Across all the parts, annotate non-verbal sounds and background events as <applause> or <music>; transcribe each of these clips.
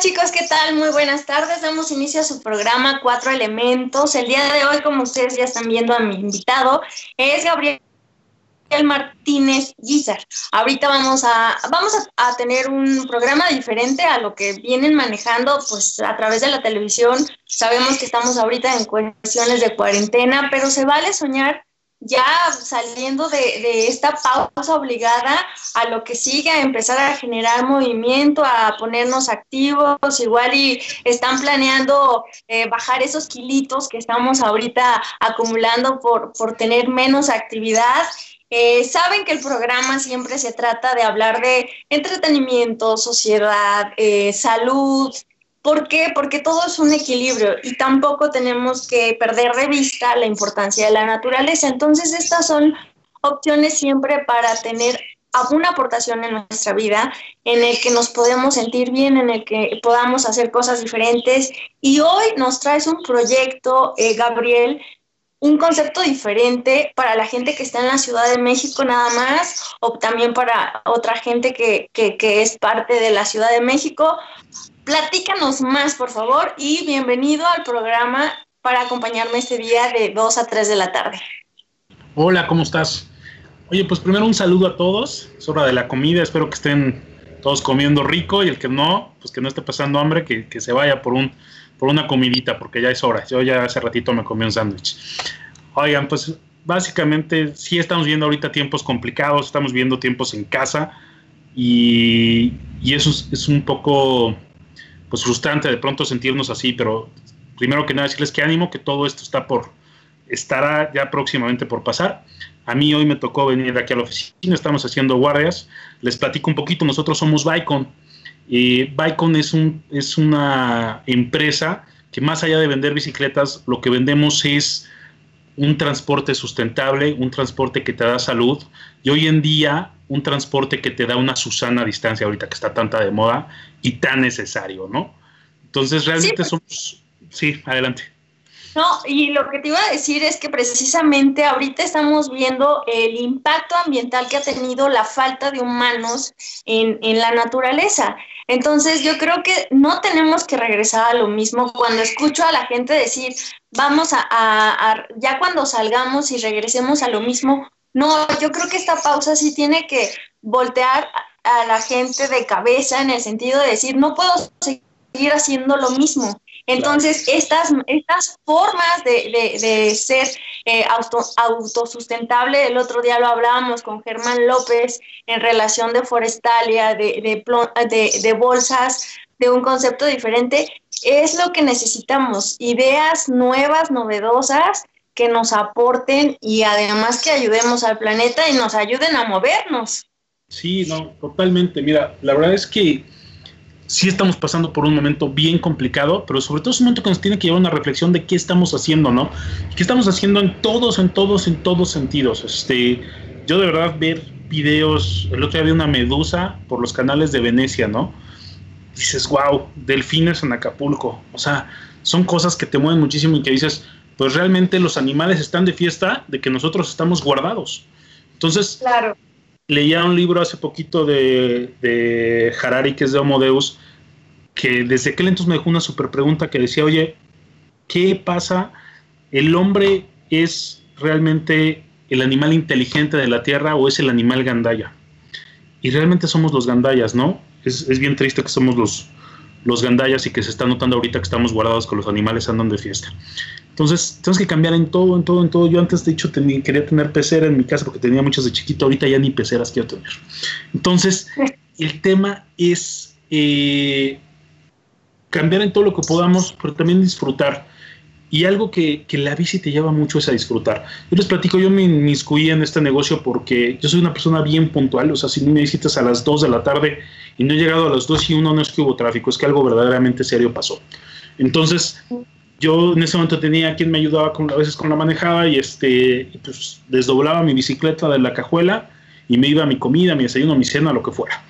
Chicos, ¿qué tal? Muy buenas tardes. Damos inicio a su programa Cuatro Elementos. El día de hoy, como ustedes ya están viendo a mi invitado, es Gabriel Martínez Guizar. Ahorita vamos a vamos a, tener un programa diferente a lo que vienen manejando pues a través de la televisión. Sabemos que estamos ahorita en cuestiones de cuarentena, pero se vale soñar ya saliendo de, esta pausa obligada a lo que sigue, a empezar a generar movimiento, a ponernos activos, igual y están planeando eh, bajar esos kilitos que estamos ahorita acumulando por, por tener menos actividad. Eh, saben que el programa siempre se trata de hablar de entretenimiento, sociedad, eh, salud, ¿Por qué? Porque todo es un equilibrio y tampoco tenemos que perder de vista la importancia de la naturaleza. Entonces, estas son opciones siempre para tener alguna aportación en nuestra vida, en el que nos podemos sentir bien, en el que podamos hacer cosas diferentes. Y hoy nos traes un proyecto, eh, Gabriel, un concepto diferente para la gente que está en la Ciudad de México nada más, o también para otra gente que, que, que es parte de la Ciudad de México. Platícanos más, por favor, y bienvenido al programa para acompañarme este día de 2 a 3 de la tarde. Hola, ¿cómo estás? Oye, pues primero un saludo a todos. Es hora de la comida. Espero que estén todos comiendo rico y el que no, pues que no esté pasando hambre, que, que se vaya por, un, por una comidita, porque ya es hora. Yo ya hace ratito me comí un sándwich. Oigan, pues básicamente sí estamos viendo ahorita tiempos complicados, estamos viendo tiempos en casa y, y eso es un poco pues frustrante de pronto sentirnos así, pero primero que nada decirles que ánimo, que todo esto está por, estará ya próximamente por pasar. A mí hoy me tocó venir aquí a la oficina, estamos haciendo guardias. Les platico un poquito, nosotros somos Bicon. Y Bicon es, un, es una empresa que más allá de vender bicicletas, lo que vendemos es un transporte sustentable, un transporte que te da salud y hoy en día un transporte que te da una Susana a distancia ahorita que está tanta de moda y tan necesario, ¿no? Entonces realmente pues. somos... Sí, adelante. No, y lo que te iba a decir es que precisamente ahorita estamos viendo el impacto ambiental que ha tenido la falta de humanos en, en la naturaleza. Entonces yo creo que no tenemos que regresar a lo mismo. Cuando escucho a la gente decir, vamos a, ya cuando salgamos y regresemos a lo mismo, no, yo creo que esta pausa sí tiene que voltear a la gente de cabeza en el sentido de decir, no puedo seguir haciendo lo mismo. Entonces, estas, estas formas de, ser eh, auto, autosustentable, el otro día lo hablábamos con Germán López en relación de forestalia, de, de, de bolsas, de un concepto diferente, es lo que necesitamos, ideas nuevas, novedosas, que nos aporten y además que ayudemos al planeta y nos ayuden a movernos. Sí, no, totalmente. Mira, la verdad es que sí estamos pasando por un momento bien complicado, pero sobre todo es un momento que nos tiene que llevar a una reflexión de qué estamos haciendo, ¿no? ¿Qué estamos haciendo en todos, en todos, en todos sentidos? Este, yo de verdad ver videos, el otro día vi una medusa por los canales de Venecia, ¿no? Dices, wow, delfines en Acapulco. O sea, son cosas que te mueven muchísimo y que dices, pues realmente los animales están de fiesta de que nosotros estamos guardados. Entonces, claro leía un libro hace poquito de, Harari, que es de Homo Deus, que desde aquel entonces me dejó una super pregunta que decía, oye, ¿qué pasa? ¿El hombre es realmente el animal inteligente de la Tierra o es el animal gandaya? Y realmente somos los gandayas, ¿no? Es, es bien triste que somos los, los gandayas y que se está notando ahorita que estamos guardados con los animales andan de fiesta. Entonces, tenemos que cambiar en todo, en todo, en todo. Yo antes, de hecho, tenía, quería tener pecera en mi casa porque tenía muchas de chiquito. Ahorita ya ni peceras quiero tener. Entonces, el tema es eh, cambiar en todo lo que podamos, pero también disfrutar. Y algo que, que, la bici te lleva mucho es a disfrutar. Yo les platico, yo me inmiscuí en este negocio porque yo soy una persona bien puntual. O sea, si me visitas a las 2 de la tarde y no he llegado a las 2 y 1, no es que hubo tráfico, es que algo verdaderamente serio pasó. Entonces, yo en ese momento tenía quien me ayudaba con, a veces con la manejada y este, pues desdoblaba mi bicicleta de la cajuela y me iba a mi comida, mi desayuno, mi cena, lo que fuera.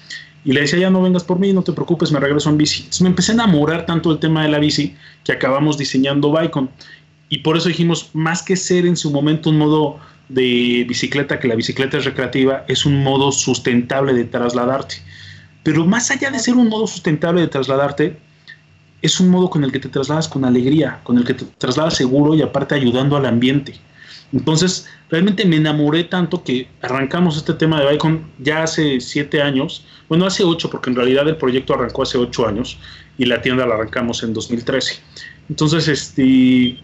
Y le decía, ya no vengas por mí, no te preocupes, me regreso en bici. Entonces me empecé a enamorar tanto del tema de la bici que acabamos diseñando Bicon. Y por eso dijimos, más que ser en su momento un modo de bicicleta, que la bicicleta es recreativa, es un modo sustentable de trasladarte. Pero más allá de ser un modo sustentable de trasladarte, es un modo con el que te trasladas con alegría, con el que te trasladas seguro y aparte ayudando al ambiente. Entonces, realmente me enamoré tanto que arrancamos este tema de Bicon ya hace siete años, bueno, hace ocho, porque en realidad el proyecto arrancó hace ocho años y la tienda la arrancamos en 2013. Entonces, este,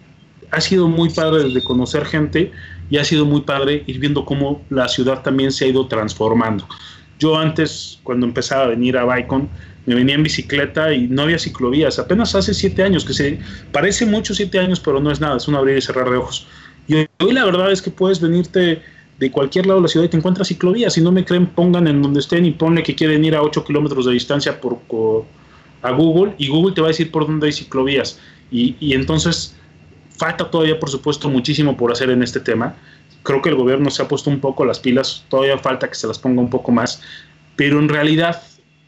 ha sido muy padre desde conocer gente y ha sido muy padre ir viendo cómo la ciudad también se ha ido transformando. Yo antes, cuando empezaba a venir a Bicon, me venía en bicicleta y no había ciclovías. Apenas hace siete años, que se parece mucho siete años, pero no es nada, es un abrir y cerrar de ojos. Y hoy la verdad es que puedes venirte de cualquier lado de la ciudad y te encuentras ciclovías. Si no me creen, pongan en donde estén y ponle que quieren ir a 8 kilómetros de distancia por, a Google y Google te va a decir por dónde hay ciclovías. Y, y entonces falta todavía, por supuesto, muchísimo por hacer en este tema. Creo que el gobierno se ha puesto un poco las pilas, todavía falta que se las ponga un poco más, pero en realidad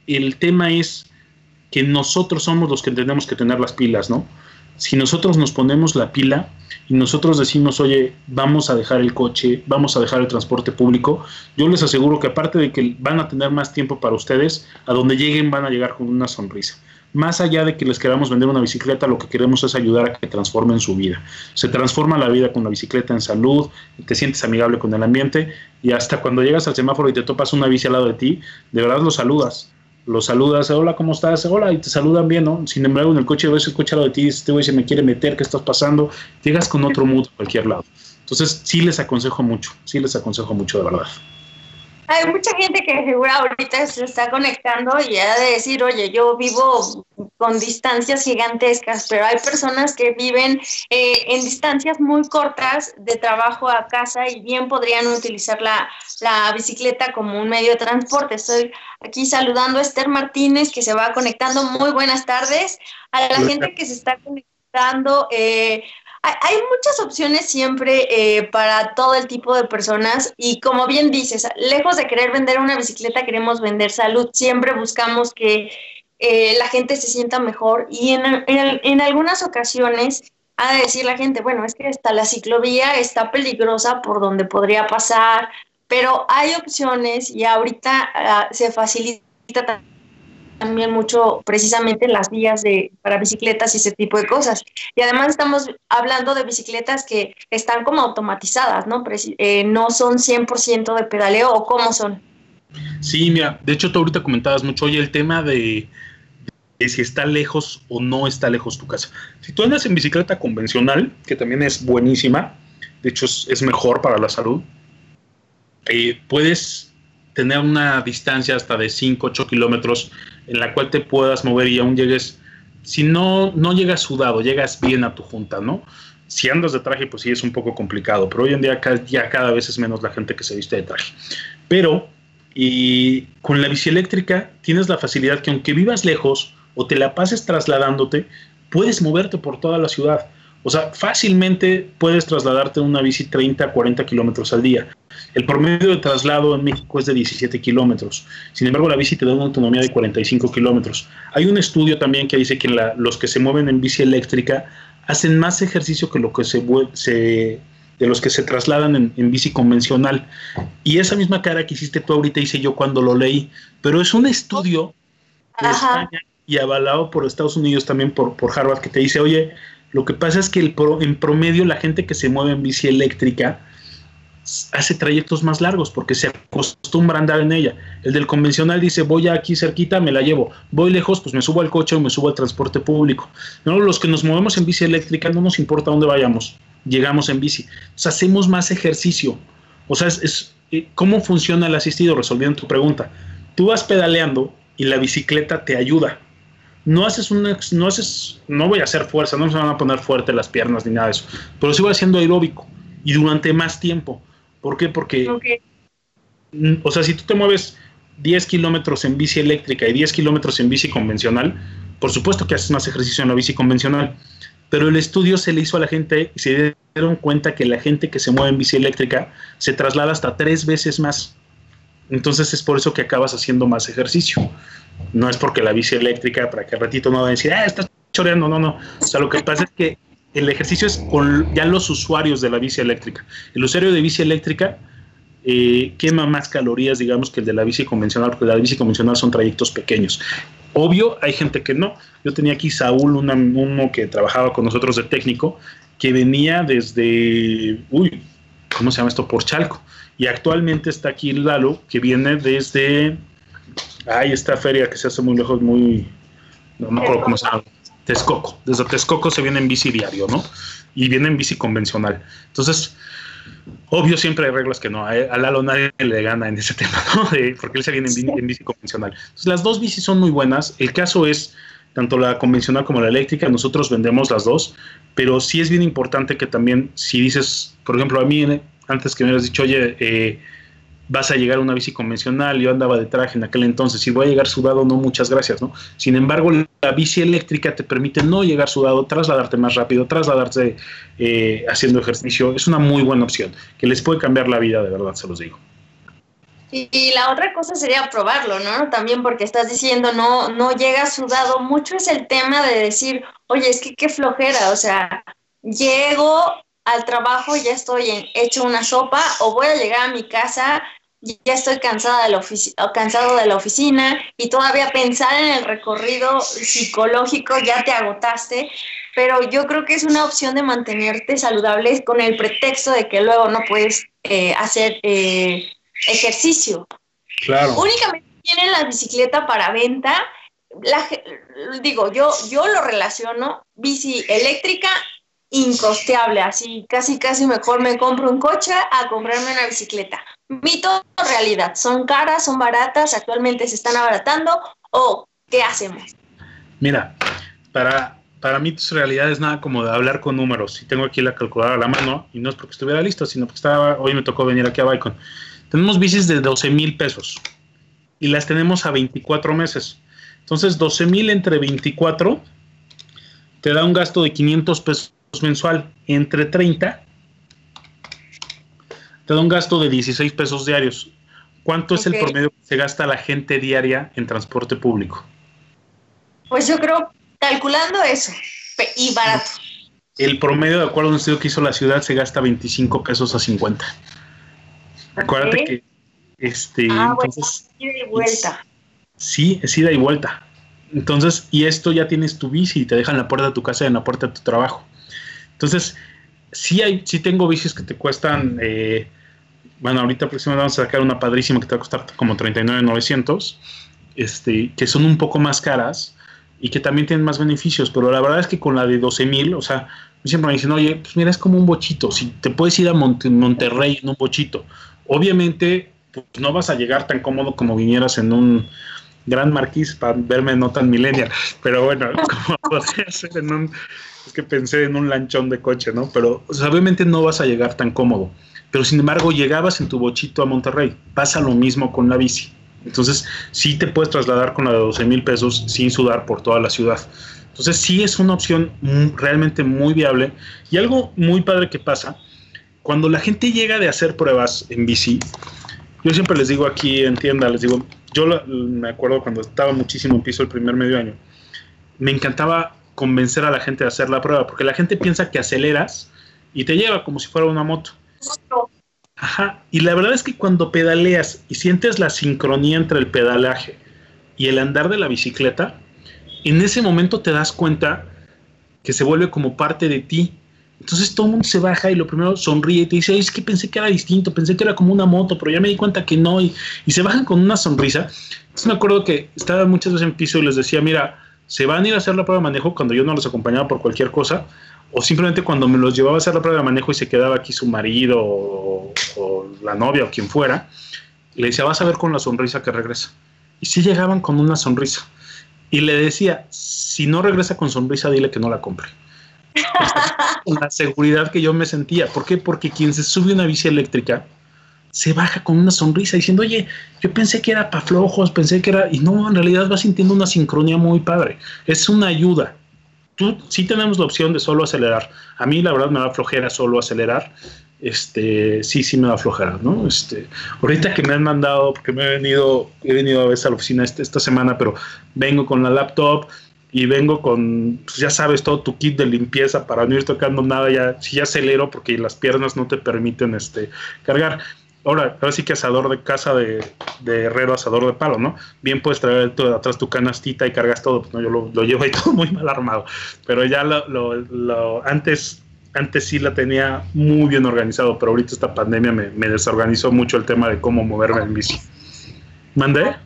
el tema es que nosotros somos los que tenemos que tener las pilas, ¿no? Si nosotros nos ponemos la pila y nosotros decimos, oye, vamos a dejar el coche, vamos a dejar el transporte público, yo les aseguro que aparte de que van a tener más tiempo para ustedes, a donde lleguen van a llegar con una sonrisa. Más allá de que les queramos vender una bicicleta, lo que queremos es ayudar a que transformen su vida. Se transforma la vida con la bicicleta en salud, te sientes amigable con el ambiente y hasta cuando llegas al semáforo y te topas una bici al lado de ti, de verdad lo saludas lo saludas, hola, ¿cómo estás? Hola, y te saludan bien, ¿no? Sin embargo, en el coche ves el coche de ti, este güey se me quiere meter, ¿qué estás pasando? Llegas con otro mood a cualquier lado. Entonces, sí les aconsejo mucho, sí les aconsejo mucho, de verdad. Hay mucha gente que seguro ahorita se está conectando y ha de decir, oye, yo vivo con distancias gigantescas, pero hay personas que viven eh, en distancias muy cortas de trabajo a casa y bien podrían utilizar la, la bicicleta como un medio de transporte. Estoy aquí saludando a Esther Martínez que se va conectando. Muy buenas tardes. A la gente que se está conectando, eh, hay muchas opciones siempre eh, para todo el tipo de personas y como bien dices, lejos de querer vender una bicicleta, queremos vender salud. Siempre buscamos que eh, la gente se sienta mejor y en, en, algunas ocasiones ha de decir la gente, bueno, es que está la ciclovía está peligrosa por donde podría pasar, pero hay opciones y ahorita uh, se facilita también mucho precisamente las vías de, para bicicletas y ese tipo de cosas. Y además estamos hablando de bicicletas que están como automatizadas, ¿no? Eh, no son 100% de pedaleo o cómo son. Sí, mira, de hecho tú ahorita comentabas mucho, hoy el tema de, si está lejos o no está lejos tu casa. Si tú andas en bicicleta convencional, que también es buenísima, de hecho es, mejor para la salud, eh, puedes tener una distancia hasta de 5, 8 kilómetros en la cual te puedas mover y aún llegues, si no, no llegas sudado, llegas bien a tu junta, ¿no? Si andas de traje, pues sí es un poco complicado, pero hoy en día ya cada vez es menos la gente que se viste de traje. Pero y con la bici eléctrica tienes la facilidad que aunque vivas lejos o te la pases trasladándote, puedes moverte por toda la ciudad. O sea, fácilmente puedes trasladarte en una bici 30, 40 kilómetros al día. El promedio de traslado en México es de 17 kilómetros. Sin embargo, la bici te da una autonomía de 45 kilómetros. Hay un estudio también que dice que los que se mueven en bici eléctrica hacen más ejercicio que, lo que se, de los que se trasladan en, bici convencional. Y esa misma cara que hiciste tú ahorita hice yo cuando lo leí. Pero es un estudio de España y avalado por Estados Unidos también por, por Harvard que te dice, oye, lo que pasa es que el en promedio la gente que se mueve en bici eléctrica hace trayectos más largos porque se acostumbra a andar en ella. El del convencional dice, voy aquí cerquita, me la llevo. Voy lejos, pues me subo al coche o me subo al transporte público. No, los que nos movemos en bici eléctrica no nos importa dónde vayamos, llegamos en bici. Sea, hacemos más ejercicio. O sea, es, eh, ¿cómo funciona el asistido? Resolviendo tu pregunta. Tú vas pedaleando y la bicicleta te ayuda. No haces una, no haces, no voy a hacer fuerza, no se van a poner fuerte las piernas ni nada de eso, pero sí voy haciendo aeróbico y durante más tiempo. ¿Por qué? Porque, o sea, si tú te mueves 10 kilómetros en bici eléctrica y 10 kilómetros en bici convencional, por supuesto que haces más ejercicio en la bici convencional, pero el estudio se le hizo a la gente y se dieron cuenta que la gente que se mueve en bici eléctrica se traslada hasta tres veces más. Entonces es por eso que acabas haciendo más ejercicio. No es porque la bici eléctrica, para que al ratito no va a decir, ah, estás choreando, no, no. O sea, lo que pasa es que el ejercicio es con ya los usuarios de la bici eléctrica. El usuario de bici eléctrica eh, quema más calorías, digamos, que el de la bici convencional, porque la bici convencional son trayectos pequeños. Obvio, hay gente que no. Yo tenía aquí Saúl, uno que trabajaba con nosotros de técnico, que venía desde, uy, ¿cómo se llama esto? Por Chalco. Y actualmente está aquí Lalo, que viene desde, ay, esta feria que se hace muy lejos, muy, no me acuerdo cómo se llama, Texcoco. Desde Texcoco se viene en bici diario, ¿no? Y viene en bici convencional. Entonces, obvio siempre hay reglas que no, a, Lalo nadie le gana en ese <laughs> tema, ¿no? porque él se viene en bici, convencional. Entonces, las dos bicis son muy buenas. El caso es, tanto la convencional como la eléctrica, nosotros vendemos las dos, pero sí es bien importante que también, si dices, por ejemplo, a mí, antes que me hubieras dicho, oye, eh, vas a llegar a una bici convencional, yo andaba de traje en aquel entonces, y voy a llegar sudado, no, muchas gracias, ¿no? Sin embargo, la bici eléctrica te permite no llegar sudado, trasladarte más rápido, trasladarte eh, haciendo ejercicio, es una muy buena opción, que les puede cambiar la vida, de verdad, se los digo. Y, la otra cosa sería probarlo, ¿no? También porque estás diciendo, no, no llega sudado, mucho es el tema de decir, oye, es que qué flojera, o sea, llego al trabajo, ya estoy en, hecho una sopa, o voy a llegar a mi casa ya estoy cansada de la cansado de la oficina y todavía pensar en el recorrido psicológico ya te agotaste, pero yo creo que es una opción de mantenerte saludable con el pretexto de que luego no puedes eh, hacer eh, ejercicio. Claro. Únicamente tienen la bicicleta para venta. La, digo, yo, yo lo relaciono bici eléctrica incosteable, así casi casi mejor me compro un coche a comprarme una bicicleta Mito o realidad, ¿son caras, son baratas, actualmente se están abaratando o qué hacemos? Mira, para, para mitos realidad es nada como de hablar con números. Y tengo aquí la calculadora a la mano, y no es porque estuviera listo, sino porque estaba, hoy me tocó venir aquí a Bicon. Tenemos bicis de 12 mil pesos y las tenemos a 24 meses. Entonces, 12 mil entre 24 te da un gasto de 500 pesos mensual. Entre 30 te da un gasto de 16 pesos diarios. ¿Cuánto es el promedio que se gasta la gente diaria en transporte público? Pues yo creo, calculando eso, y barato. El promedio, de acuerdo a un estudio que hizo la ciudad, se gasta 25 pesos a 50. Acuérdate que este, ah, entonces, ida y vuelta. sí, es ida y vuelta. Entonces, y esto ya tienes tu bici y te dejan la puerta de tu casa y en la puerta de tu trabajo. Entonces, sí hay, sí tengo bicis que te cuestan eh, bueno, ahorita próximamente vamos a sacar una padrísima que te va a costar como 39,900, este, que son un poco más caras y que también tienen más beneficios, pero la verdad es que con la de 12,000, o sea, siempre me dicen, oye, pues mira, es como un bochito, si te puedes ir a Monterrey en un bochito, obviamente pues, no vas a llegar tan cómodo como vinieras en un gran marquís para verme no tan millennial, pero bueno, <laughs> como podría ser en un, es que pensé en un lanchón de coche, ¿no? Pero obviamente no vas a llegar tan cómodo pero sin embargo llegabas en tu bochito a Monterrey. Pasa lo mismo con la bici. Entonces, sí te puedes trasladar con la de 12 mil pesos sin sudar por toda la ciudad. Entonces, sí es una opción realmente muy viable. Y algo muy padre que pasa, cuando la gente llega de hacer pruebas en bici, yo siempre les digo aquí en tienda, les digo, yo me acuerdo cuando estaba muchísimo en piso el primer medio año, me encantaba convencer a la gente de hacer la prueba, porque la gente piensa que aceleras y te lleva como si fuera una moto. Ajá, y la verdad es que cuando pedaleas y sientes la sincronía entre el pedalaje y el andar de la bicicleta, en ese momento te das cuenta que se vuelve como parte de ti. Entonces todo el mundo se baja y lo primero sonríe y te dice, es que pensé que era distinto, pensé que era como una moto, pero ya me di cuenta que no, y, se bajan con una sonrisa. Entonces me acuerdo que estaba muchas veces en piso y les decía, mira, se van a ir a hacer la prueba de manejo cuando yo no los acompañaba por cualquier cosa, o simplemente cuando me los llevaba a hacer la prueba de manejo y se quedaba aquí su marido o, la novia o quien fuera, le decía, vas a ver con la sonrisa que regresa. Y sí llegaban con una sonrisa. Y le decía, si no regresa con sonrisa, dile que no la compre. Con la seguridad que yo me sentía. ¿Por qué? Porque quien se sube una bici eléctrica se baja con una sonrisa diciendo, oye, yo pensé que era para flojos, pensé que era... Y no, en realidad va sintiendo una sincronía muy padre. Es una ayuda tú sí tenemos la opción de solo acelerar. A mí la verdad me da flojera solo acelerar. Este, sí, sí me da flojera, ¿no? Este, ahorita que me han mandado, porque me he venido, he venido a veces a la oficina este, esta semana, pero vengo con la laptop y vengo con, pues ya sabes, todo tu kit de limpieza para no ir tocando nada, ya, si ya acelero porque las piernas no te permiten este, cargar. ahora, ahora sí que asador de casa de, herrero, asador de palo, ¿no? Bien puedes traer atrás tu canastita y cargas todo, pues no, yo lo, llevo ahí <laughs> todo muy mal armado, pero ya lo, antes, antes sí la tenía muy bien organizado, pero ahorita esta pandemia me, desorganizó mucho el tema de cómo moverme en bici. ¿Mandé?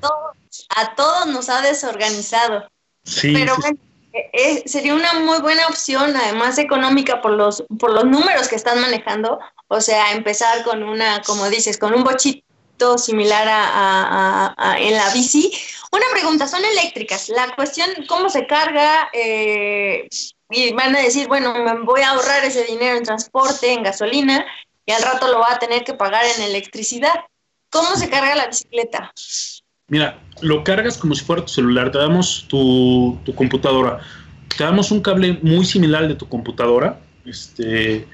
A todos, nos ha desorganizado. Sí. Pero bueno, eh, eh, sería una muy buena opción, además económica por los, por los números que están manejando. O sea, empezar con una, como dices, con un bochito similar a, en la bici. Una pregunta, son eléctricas. La cuestión, ¿cómo se carga? Eh, y van a decir, bueno, me voy a ahorrar ese dinero en transporte, en gasolina, y al rato lo va a tener que pagar en electricidad. ¿Cómo se carga la bicicleta? Mira, lo cargas como si fuera tu celular, te damos tu, computadora, te damos un cable muy similar de tu computadora, este,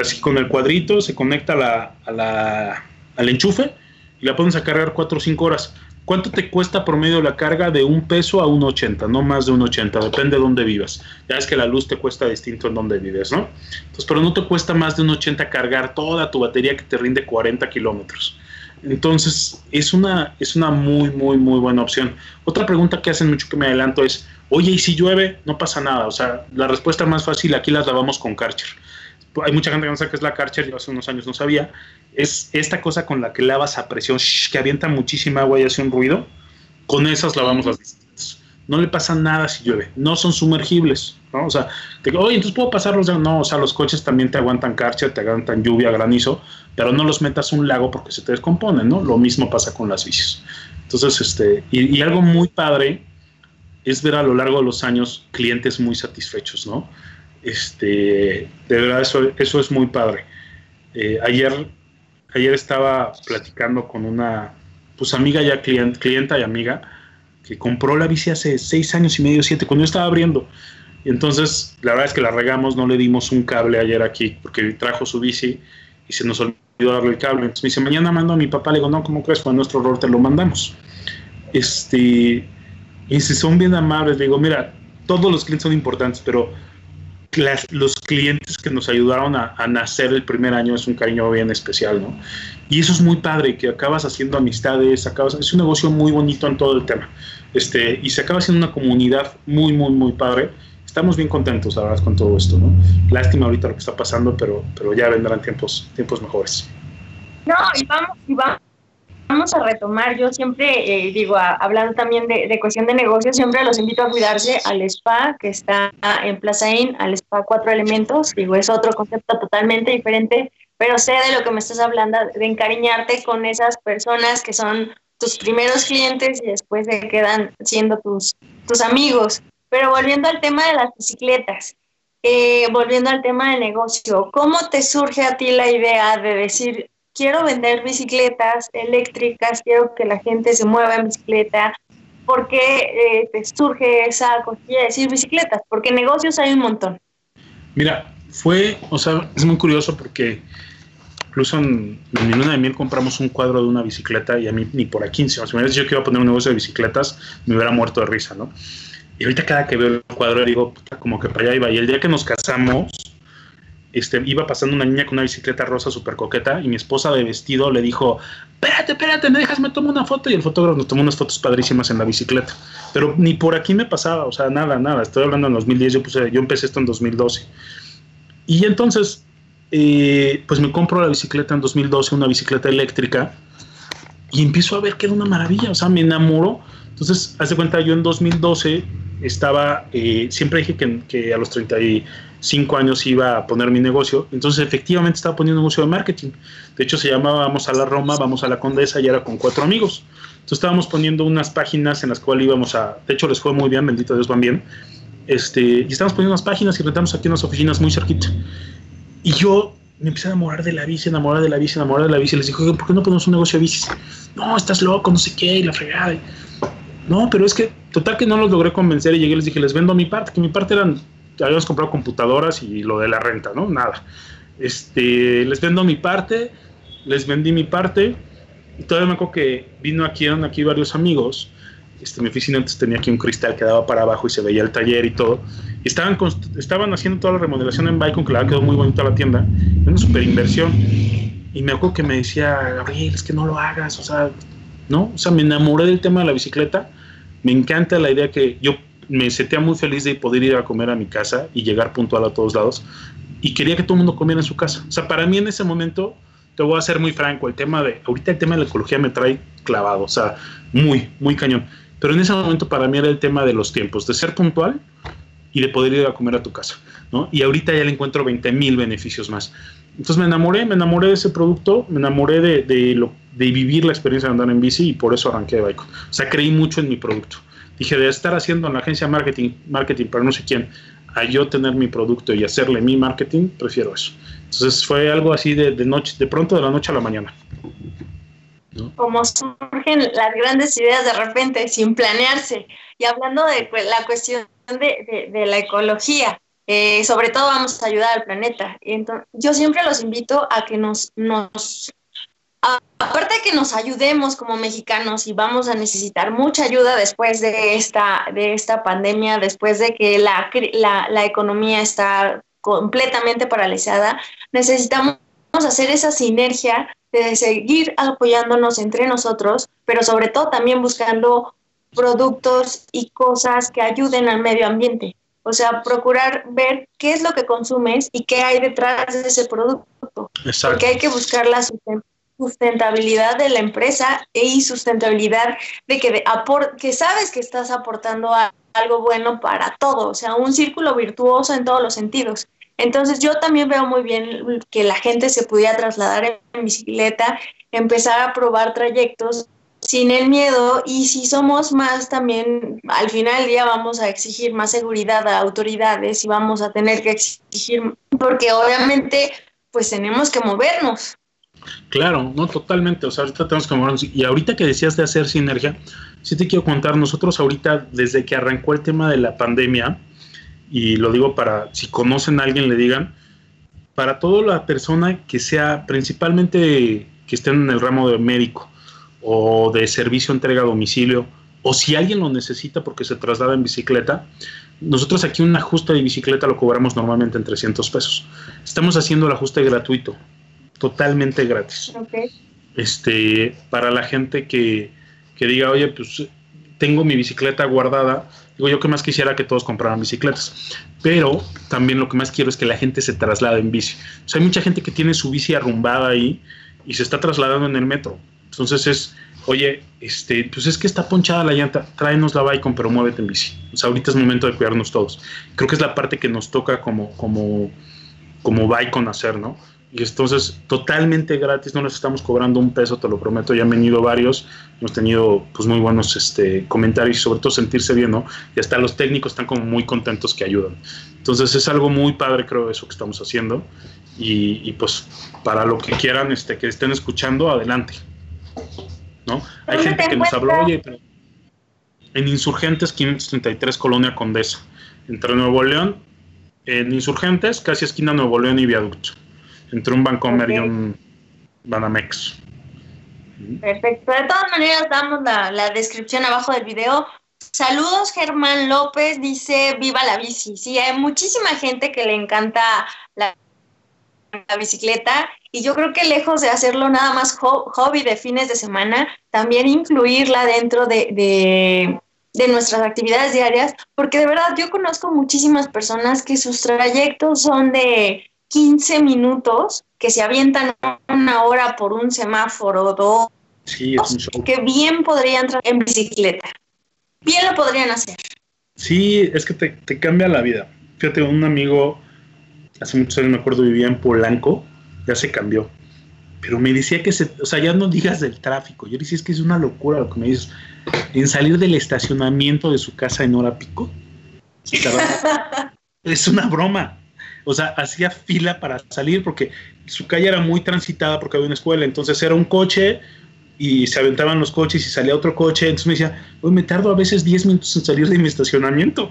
así con el cuadrito, se conecta la, al enchufe y la pones a cargar 4 o 5 horas. ¿Cuánto te cuesta promedio la carga de un peso a un 80? No más de un 80, depende de dónde vivas. Ya es que la luz te cuesta distinto en dónde vives, ¿no? Entonces, pero no te cuesta más de un 80 cargar toda tu batería que te rinde 40 kilómetros. Entonces, es una, es una muy, muy, muy buena opción. Otra pregunta que hacen mucho que me adelanto es, oye, ¿y si llueve? No pasa nada. O sea, la respuesta más fácil aquí la lavamos con Karcher. Hay mucha gente que no sabe qué es la Karcher, yo hace unos años no sabía. Es esta cosa con la que lavas a presión, que avienta muchísima agua y hace un ruido. Con esas lavamos las bicicletas. No le pasa nada si llueve. No son sumergibles. ¿no? O sea, te digo, oye, entonces puedo pasarlos. No, o sea, los coches también te aguantan Karcher, te aguantan lluvia, granizo pero no los metas a un lago porque se te descomponen, ¿no? Lo mismo pasa con las bicis. Entonces, este, y, algo muy padre es ver a lo largo de los años clientes muy satisfechos, ¿no? Este, de verdad, eso, eso es muy padre. Eh, ayer, ayer estaba platicando con una, pues amiga ya, client, clienta y amiga, que compró la bici hace seis años y medio, siete, cuando yo estaba abriendo. Entonces, la verdad es que la regamos, no le dimos un cable ayer aquí, porque trajo su bici y se nos olvidó darle el cable. Entonces me dice, mañana mando a mi papá. Le digo, no, ¿cómo crees? Fue nuestro error, te lo mandamos. Este, y si son bien amables, le digo, mira, todos los clientes son importantes, pero los clientes que nos ayudaron a, nacer el primer año es un cariño bien especial, ¿no? Y eso es muy padre, que acabas haciendo amistades, acabas, es un negocio muy bonito en todo el tema. Este, y se acaba haciendo una comunidad muy, muy, muy padre estamos bien contentos, ahora con todo esto, ¿no? Lástima ahorita lo que está pasando, pero, pero ya vendrán tiempos, tiempos mejores. No, y vamos, y vamos a retomar. Yo siempre eh, digo, hablando también de, cuestión de negocios, siempre los invito a cuidarse al spa que está en Plaza Inn, al spa Cuatro Elementos. Digo, es otro concepto totalmente diferente, pero sé de lo que me estás hablando, de encariñarte con esas personas que son tus primeros clientes y después se quedan siendo tus, tus amigos. Pero volviendo al tema de las bicicletas, eh, volviendo al tema de negocio, ¿cómo te surge a ti la idea de decir, quiero vender bicicletas eléctricas, quiero que la gente se mueva en bicicleta? ¿Por qué eh, te surge esa cosilla de decir bicicletas? Porque negocios hay un montón. Mira, fue, o sea, es muy curioso porque incluso en, en, mi luna de miel compramos un cuadro de una bicicleta y a mí ni por aquí, si me hubiera dicho que iba a poner un negocio de bicicletas, me hubiera muerto de risa, ¿no? Y ahorita cada que veo el cuadro digo, como que para allá iba. Y el día que nos casamos, este, iba pasando una niña con una bicicleta rosa súper coqueta y mi esposa de vestido le dijo, espérate, espérate, me dejas, me tomo una foto. Y el fotógrafo nos tomó unas fotos padrísimas en la bicicleta. Pero ni por aquí me pasaba, o sea, nada, nada. Estoy hablando en 2010, yo, puse, yo empecé esto en 2012. Y entonces, eh, pues me compro la bicicleta en 2012, una bicicleta eléctrica, y empiezo a ver que era una maravilla, o sea, me enamoró. Entonces, hace cuenta, yo en 2012 estaba, eh, siempre dije que, a los 35 años iba a poner mi negocio, entonces efectivamente estaba poniendo un negocio de marketing. De hecho, se llamaba Vamos a la Roma, Vamos a la Condesa y era con cuatro amigos. Entonces estábamos poniendo unas páginas en las cuales íbamos a, de hecho les fue muy bien, bendito Dios van bien, este, y estábamos poniendo unas páginas y rentamos aquí unas oficinas muy cerquita. Y yo me empecé a enamorar de la bici, enamorar de la bici, enamorar de la bici. Les dije, ¿por qué no ponemos un negocio de bicis? No, estás loco, no sé qué, y la fregada. No, pero es que total que no los logré convencer y llegué y les dije, les vendo mi parte, que mi parte eran, habíamos comprado computadoras y lo de la renta, ¿no? Nada. Este, les vendo mi parte, les vendí mi parte y todavía me acuerdo que vino aquí, eran aquí varios amigos. Este, mi oficina antes tenía aquí un cristal que daba para abajo y se veía el taller y todo. Estaban, estaban haciendo toda la remodelación en Bicon, que la quedó muy bonita la tienda. Una super inversión. y me acuerdo que me decía, Gabriel, es que no lo hagas, o sea, ¿no? O sea, me enamoré del tema de la bicicleta, me encanta la idea que yo me sentía muy feliz de poder ir a comer a mi casa y llegar puntual a todos lados, y quería que todo el mundo comiera en su casa. O sea, para mí en ese momento, te voy a ser muy franco, el tema de, ahorita el tema de la ecología me trae clavado, o sea, muy, muy cañón. Pero en ese momento para mí era el tema de los tiempos, de ser puntual y de poder ir a comer a tu casa, ¿no? Y ahorita ya le encuentro 20 mil beneficios más. Entonces me enamoré, me enamoré de ese producto, me enamoré de, de, vivir la experiencia de andar en bici y por eso arranqué de Bike. O sea, creí mucho en mi producto. Dije, de estar haciendo en la agencia marketing, marketing para no sé quién, a yo tener mi producto y hacerle mi marketing, prefiero eso. Entonces fue algo así de, de noche, de pronto de la noche a la mañana. Como surgen las grandes ideas de repente, sin planearse. Y hablando de la cuestión de, la ecología, eh, sobre todo vamos a ayudar al planeta. Entonces, yo siempre los invito a que nos, nos aparte de que nos ayudemos como mexicanos y vamos a necesitar mucha ayuda después de esta, de esta pandemia, después de que la, la, la economía está completamente paralizada, necesitamos hacer esa sinergia de seguir apoyándonos entre nosotros, pero sobre todo también buscando productos y cosas que ayuden al medio ambiente. O sea, procurar ver qué es lo que consumes y qué hay detrás de ese producto. Exacto. Porque hay que buscar la sustentabilidad de la empresa y sustentabilidad de que, de que sabes que estás aportando algo bueno para todo. O sea, un círculo virtuoso en todos los sentidos. Entonces yo también veo muy bien que la gente se pudiera trasladar en bicicleta, empezar a probar trayectos sin el miedo y si somos más también al final del día vamos a exigir más seguridad a autoridades y vamos a tener que exigir porque obviamente pues tenemos que movernos. Claro, no totalmente, o sea, ahorita tenemos que movernos y ahorita que decías de hacer sinergia, sí te quiero contar, nosotros ahorita desde que arrancó el tema de la pandemia, y lo digo para, si conocen a alguien, le digan, para toda la persona que sea principalmente que esté en el ramo de médico o de servicio entrega a domicilio, o si alguien lo necesita porque se traslada en bicicleta, nosotros aquí un ajuste de bicicleta lo cobramos normalmente en 300 pesos. Estamos haciendo el ajuste gratuito, totalmente gratis. Este, para la gente que, que diga, oye, pues tengo mi bicicleta guardada, Digo, yo que más quisiera que todos compraran bicicletas, pero también lo que más quiero es que la gente se traslade en bici. O sea, hay mucha gente que tiene su bici arrumbada ahí y se está trasladando en el metro. Entonces es, oye, este, pues es que está ponchada la llanta, tráenos la bike, pero muévete en bici. O sea, ahorita es momento de cuidarnos todos. Creo que es la parte que nos toca como, como, como con hacer, ¿no? Y entonces, totalmente gratis, no les estamos cobrando un peso, te lo prometo, ya han venido varios, hemos tenido pues muy buenos este, comentarios y sobre todo sentirse bien, ¿no? Y hasta los técnicos están como muy contentos que ayudan. Entonces es algo muy padre, creo, eso que estamos haciendo. Y, pues para lo que quieran, este, que estén escuchando, adelante. ¿No? Hay gente que nos habló, oye, en Insurgentes 533 Colonia Condesa, entre Nuevo León, en Insurgentes, casi esquina Nuevo León y Viaducto entre un Bancomer y un Banamex. Perfecto. De todas maneras, damos la, descripción abajo del video. Saludos, Germán López, dice viva la bici. Sí, hay muchísima gente que le encanta la, bicicleta y yo creo que lejos de hacerlo nada más hobby de fines de semana, también incluirla dentro de, de, de nuestras actividades diarias, porque de verdad yo conozco muchísimas personas que sus trayectos son de 15 minutos que se avientan una hora por un semáforo, dos, sí, es un que bien podrían entrar en bicicleta. Bien lo podrían hacer. Sí, es que te, cambia la vida. Fíjate, un amigo, hace muchos años me acuerdo, vivía en Polanco, ya se cambió. Pero me decía que, se, o sea, ya no digas del tráfico. Yo decía, es que es una locura lo que me dices. En salir del estacionamiento de su casa en hora pico. <laughs> es una broma o sea, hacía fila para salir porque su calle era muy transitada porque había una escuela, entonces era un coche, y se aventaban los coches y salía otro coche. Entonces me decía, hoy me tardo a veces 10 minutos en salir de mi estacionamiento.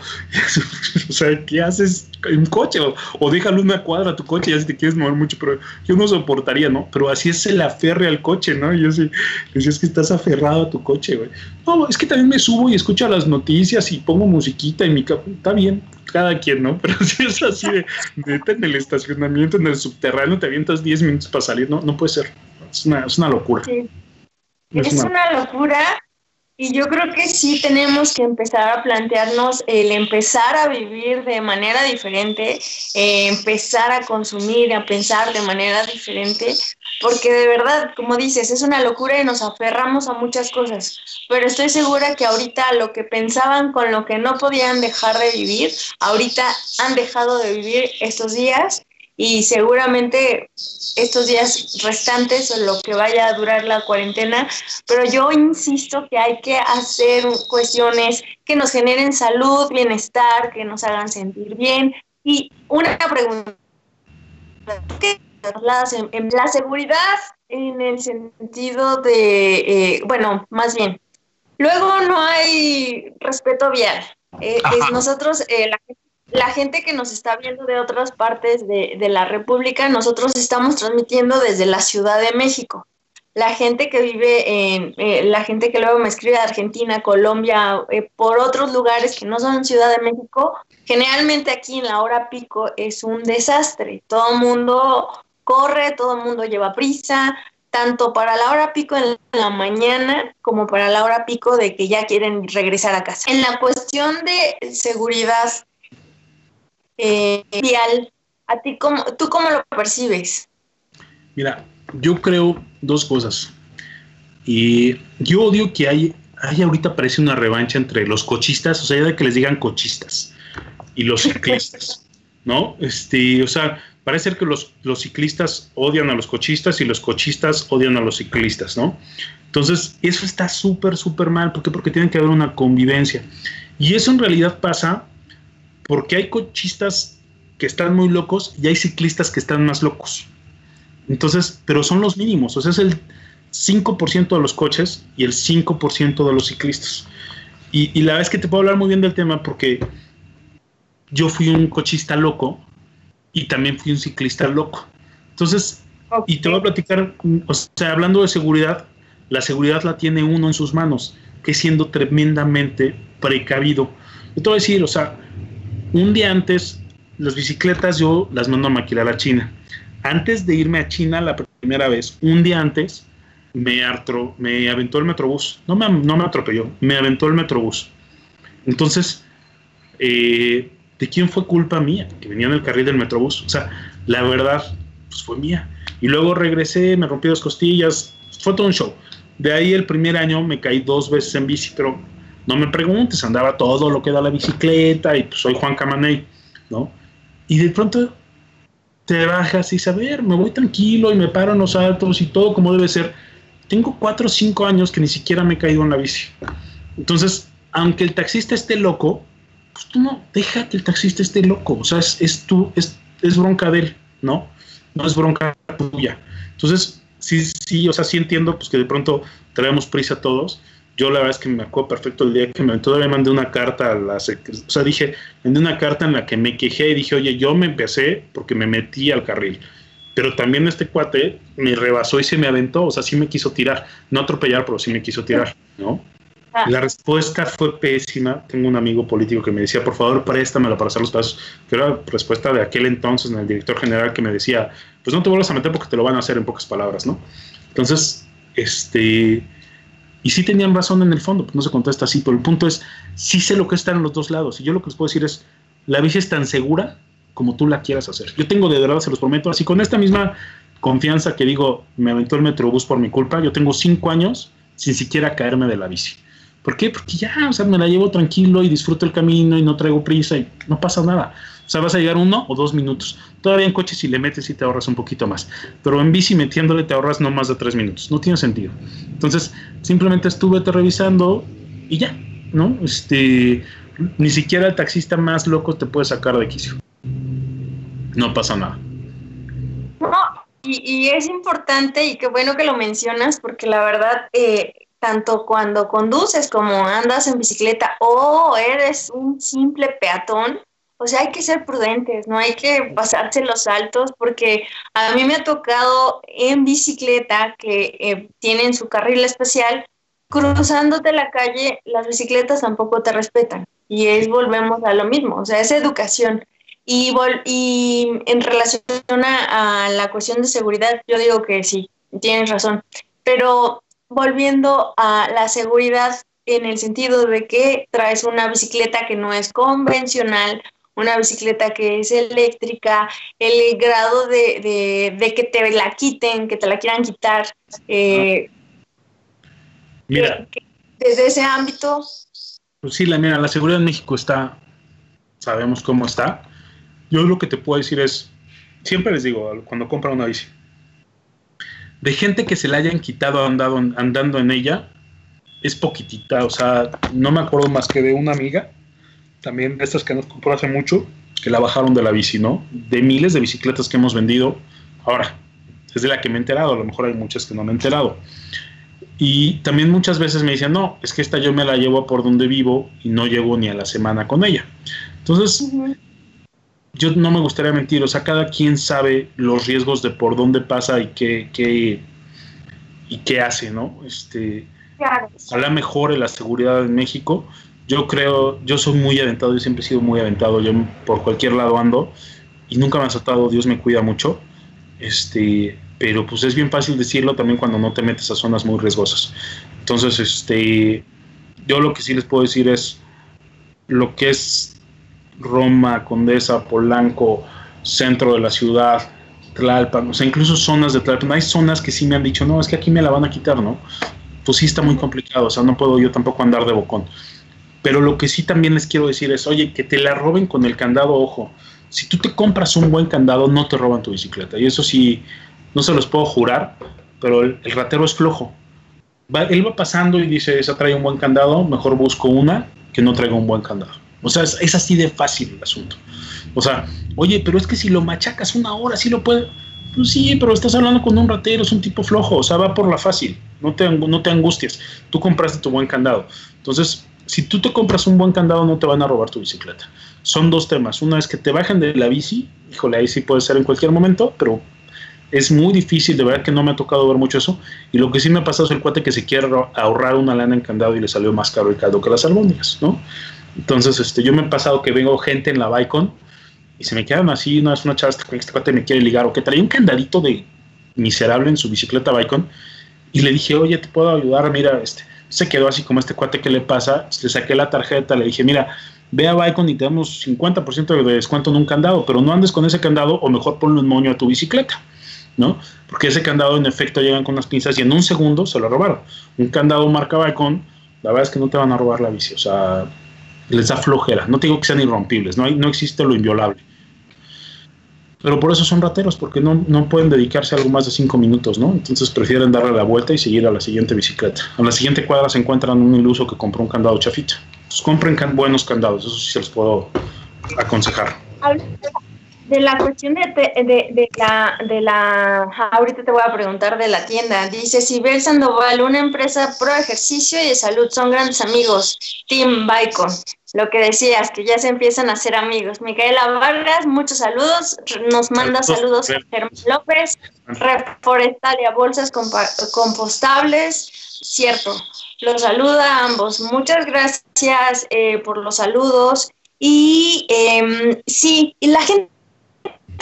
<laughs> o sea, ¿qué haces en un coche? O, o, déjalo una cuadra a tu coche ya si te quieres mover mucho, pero yo no soportaría, ¿no? Pero así es el aferre al coche, ¿no? Y yo sí, decía, es que estás aferrado a tu coche, güey. No, es que también me subo y escucho las noticias y pongo musiquita en mi... Está bien, cada quien, ¿no? <laughs> Pero si es así de, en el estacionamiento, en el subterráneo, te avientas 10 minutos para salir, no, no puede ser. Es una, es una locura. Sí. Es, es una... una locura y yo creo que sí tenemos que empezar a plantearnos el empezar a vivir de manera diferente, eh, empezar a consumir, a pensar de manera diferente, porque de verdad, como dices, es una locura y nos aferramos a muchas cosas, pero estoy segura que ahorita lo que pensaban con lo que no podían dejar de vivir, ahorita han dejado de vivir estos días y seguramente estos días restantes o lo que vaya a durar la cuarentena, pero yo insisto que hay que hacer cuestiones que nos generen salud, bienestar, que nos hagan sentir bien. Y una pregunta, ¿qué en, en la seguridad en el sentido de, eh, bueno, más bien, luego no hay respeto vial. Eh, nosotros, eh, la gente la gente que nos está viendo de otras partes de, de, la República, nosotros estamos transmitiendo desde la Ciudad de México. La gente que vive en, eh, la gente que luego me escribe de Argentina, Colombia, eh, por otros lugares que no son Ciudad de México, generalmente aquí en la hora pico es un desastre. Todo el mundo corre, todo el mundo lleva prisa, tanto para la hora pico en la mañana como para la hora pico de que ya quieren regresar a casa. En la cuestión de seguridad, eh, vial, ¿a ti cómo, tú cómo lo percibes? Mira, yo creo dos cosas. Y yo odio que hay, hay ahorita parece una revancha entre los cochistas, o sea, de que les digan cochistas y los ciclistas, <laughs> ¿no? Este, o sea, parece ser que los, los ciclistas odian a los cochistas y los cochistas odian a los ciclistas, ¿no? Entonces, eso está súper, súper mal. ¿Por qué? Porque tiene que haber una convivencia. Y eso en realidad pasa porque hay cochistas que están muy locos y hay ciclistas que están más locos. Entonces, pero son los mínimos, o sea, es el 5% de los coches y el 5% de los ciclistas. Y, y, la verdad es que te puedo hablar muy bien del tema porque yo fui un cochista loco y también fui un ciclista loco. Entonces, okay. y te voy a platicar, o sea, hablando de seguridad, la seguridad la tiene uno en sus manos, que siendo tremendamente precavido. Yo te voy a decir, o sea, un día antes, las bicicletas yo las mando a maquilar a China. Antes de irme a China la primera vez, un día antes, me, artro, me aventó el metrobús. No me, no me atropelló, me aventó el metrobús. Entonces, eh, ¿de quién fue culpa mía? Que venía en el carril del metrobús. O sea, la verdad, pues fue mía. Y luego regresé, me rompí dos costillas, fue todo un show. De ahí el primer año me caí dos veces en bici, pero no me preguntes, andaba todo lo que da la bicicleta y pues soy Juan Camaney, ¿no? Y de pronto te bajas y saber, me voy tranquilo y me paro en los altos y todo como debe ser. Tengo cuatro o cinco años que ni siquiera me he caído en la bici. Entonces, aunque el taxista esté loco, pues tú no, deja que el taxista esté loco. O sea, es, tu, es, es bronca de él, ¿no? No es bronca tuya. Entonces, sí, sí, o sea, sí entiendo pues que de pronto traemos prisa todos, yo la verdad es que me acuerdo perfecto el día que me todavía mandé una carta a la o sea dije mandé una carta en la que me quejé y dije oye yo me empecé porque me metí al carril pero también este cuate me rebasó y se me aventó o sea sí me quiso tirar no atropellar pero sí me quiso tirar no ah. la respuesta fue pésima tengo un amigo político que me decía por favor préstamelo para hacer los pasos que era la respuesta de aquel entonces en el director general que me decía pues no te vuelvas a meter porque te lo van a hacer en pocas palabras no entonces este y sí tenían razón en el fondo, pues no se contesta así, pero el punto es, sí sé lo que está en los dos lados. Y yo lo que les puedo decir es, la bici es tan segura como tú la quieras hacer. Yo tengo de verdad, se los prometo, así con esta misma confianza que digo, me aventó el metrobús por mi culpa, yo tengo cinco años sin siquiera caerme de la bici. ¿Por qué? Porque ya, o sea, me la llevo tranquilo y disfruto el camino y no traigo prisa y no pasa nada. O sea, vas a llegar uno o dos minutos. Todavía en coche si le metes y te ahorras un poquito más. Pero en bici metiéndole te ahorras no más de tres minutos. No tiene sentido. Entonces, simplemente estuve te revisando y ya, ¿no? Este, ni siquiera el taxista más loco te puede sacar de quicio. No pasa nada. No, y, es importante y qué bueno que lo mencionas porque la verdad, eh, tanto cuando conduces como andas en bicicleta o eres un simple peatón, o sea, hay que ser prudentes, no hay que pasarse los saltos porque a mí me ha tocado en bicicleta que eh, tienen su carril especial, cruzándote la calle, las bicicletas tampoco te respetan. Y es, volvemos a lo mismo, o sea, es educación. Y, y en relación a, a, la cuestión de seguridad, yo digo que sí, tienes razón. Pero volviendo a la seguridad en el sentido de que traes una bicicleta que no es convencional, una bicicleta que es eléctrica, el grado de, de, que te la quiten, que te la quieran quitar. Eh, mira. desde ese ámbito. Pues sí, la, mira, la seguridad en México está, sabemos cómo está. Yo lo que te puedo decir es, siempre les digo, cuando compra una bici, de gente que se la hayan quitado andado, andando en ella, es poquitita, o sea, no me acuerdo más que de una amiga también de estas que nos compró hace mucho, que la bajaron de la bici, ¿no? De miles de bicicletas que hemos vendido. Ahora, es de la que me he enterado, a lo mejor hay muchas que no me he enterado. Y también muchas veces me dicen, no, es que esta yo me la llevo por donde vivo y no llego ni a la semana con ella. Entonces, yo no me gustaría mentir, o sea, cada quien sabe los riesgos de por dónde pasa y qué, qué y qué hace, ¿no? Este, claro. Ojalá mejore la seguridad en México yo creo, yo soy muy aventado, yo siempre he sido muy aventado, yo por cualquier lado ando y nunca me ha saltado, Dios me cuida mucho, este, pero pues es bien fácil decirlo también cuando no te metes a zonas muy riesgosas. Entonces, este, yo lo que sí les puedo decir es lo que es Roma, Condesa, Polanco, centro de la ciudad, Tlalpan, o sea, incluso zonas de Tlalpan, hay zonas que sí me han dicho, no, es que aquí me la van a quitar, ¿no? Pues sí está muy complicado, o sea, no puedo yo tampoco andar de bocón. Pero lo que sí también les quiero decir es, oye, que te la roben con el candado, ojo. Si tú te compras un buen candado, no te roban tu bicicleta. Y eso sí, no se los puedo jurar, pero el, ratero es flojo. él va pasando y dice, esa trae un buen candado, mejor busco una que no traiga un buen candado. O sea, es, así de fácil el asunto. O sea, oye, pero es que si lo machacas una hora, sí lo puede. Pues sí, pero estás hablando con un ratero, es un tipo flojo, o sea, va por la fácil, no te, no te angustias. Tú compraste tu buen candado. Entonces, si tú te compras un buen candado, no te van a robar tu bicicleta. Son dos temas. Una es que te bajen de la bici, híjole, ahí sí puede ser en cualquier momento, pero es muy difícil, de verdad que no me ha tocado ver mucho eso. Y lo que sí me ha pasado es el cuate que se quiere ahorrar una lana en candado y le salió más caro el caldo que las albóndigas, ¿no? Entonces, este, yo me he pasado que vengo gente en la Bicon y se me quedan así, no es una chava, este, este cuate me quiere ligar, o que trae un candadito de miserable en su bicicleta Bicon. Y le dije, oye, te puedo ayudar, mira, este, se quedó así como este cuate que le pasa, le saqué la tarjeta, le dije, mira, ve a Bicon y te damos 50% de descuento en un candado, pero no andes con ese candado o mejor ponle un moño a tu bicicleta, ¿no? Porque ese candado en efecto llegan con unas pinzas y en un segundo se lo robaron. Un candado marca Bicon, la verdad es que no te van a robar la bici, o sea, les da flojera. No te digo que sean irrompibles, no, hay, no existe lo inviolable pero por eso son rateros, porque no, no, pueden dedicarse a algo más de cinco minutos, ¿no? Entonces prefieren darle la vuelta y seguir a la siguiente bicicleta. A la siguiente cuadra se encuentran un iluso que compró un candado chafita. Pues compren buenos candados, eso sí se los puedo aconsejar. De la cuestión de, de, de, la, de la, ahorita te voy a preguntar de la tienda. Dice, si Sibel Sandoval, una empresa pro ejercicio y de salud, son grandes amigos. Team Bicon lo que decías, que ya se empiezan a hacer amigos. Micaela Vargas, muchos saludos, nos manda saludos a Germán López, Reforestalia Bolsas Compostables, cierto, los saluda a ambos. Muchas gracias eh, por los saludos. Y eh, sí, y la gente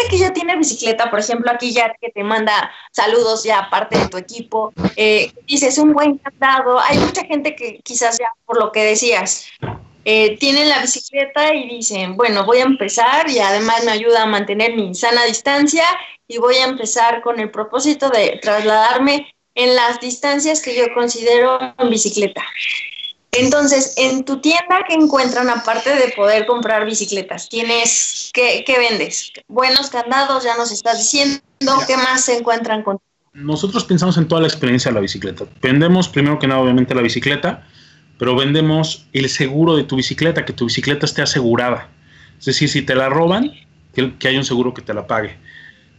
que ya tiene bicicleta, por ejemplo, aquí ya que te manda saludos ya aparte de tu equipo, eh, dices un buen candado, hay mucha gente que quizás ya por lo que decías, eh, tienen la bicicleta y dicen, bueno, voy a empezar y además me ayuda a mantener mi sana distancia y voy a empezar con el propósito de trasladarme en las distancias que yo considero en bicicleta. Entonces, en tu tienda, ¿qué encuentran aparte de poder comprar bicicletas? ¿Tienes, qué, qué vendes? Buenos candados, ya nos estás diciendo. ¿Qué más se encuentran con? Nosotros pensamos en toda la experiencia de la bicicleta. Vendemos primero que nada, obviamente, la bicicleta pero vendemos el seguro de tu bicicleta, que tu bicicleta esté asegurada. Es decir, si te la roban, que, que haya un seguro que te la pague.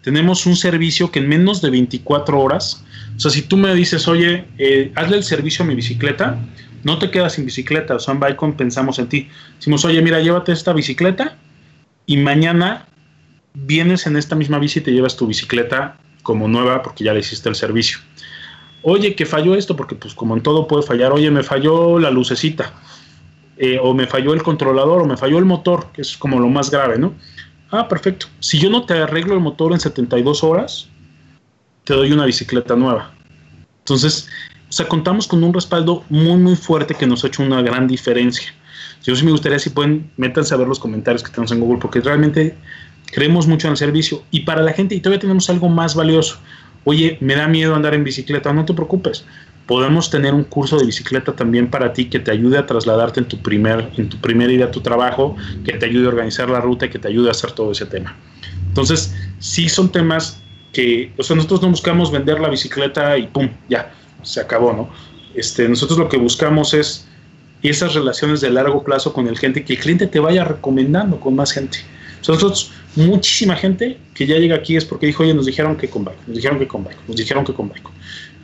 tenemos un servicio que en menos de 24 horas, o sea, si tú me dices, oye, eh, hazle el servicio a mi bicicleta, no te quedas sin bicicleta, o sea, pensamos en ti. Decimos, oye, mira, llévate esta bicicleta y mañana vienes en esta misma bici y te llevas tu bicicleta como nueva porque ya le hiciste el servicio. Oye, que falló esto, porque pues como en todo puede fallar, oye, me falló la lucecita, eh, o me falló el controlador, o me falló el motor, que es como lo más grave, ¿no? Ah, perfecto. Si yo no te arreglo el motor en 72 horas, te doy una bicicleta nueva. Entonces, sea, contamos con un respaldo muy, muy fuerte que nos ha hecho una gran diferencia. Yo sí me gustaría si pueden, métanse a ver los comentarios que tenemos en Google, porque realmente creemos mucho en el servicio. Y para la gente, y todavía tenemos algo más valioso. Oye, me da miedo andar en bicicleta, no te preocupes. Podemos tener un curso de bicicleta también para ti que te ayude a trasladarte en tu primer, en tu primera ida a tu trabajo, que te ayude a organizar la ruta y que te ayude a hacer todo ese tema. Entonces, sí son temas que, o sea, nosotros no buscamos vender la bicicleta y pum, ya, se acabó, ¿no? Este, nosotros lo que buscamos es esas relaciones de largo plazo con el gente, que el cliente te vaya recomendando con más gente. Nosotros, muchísima gente que ya llega aquí es porque dijo, oye, nos dijeron que con Bike, nos dijeron que con Bike, nos dijeron que con Bike.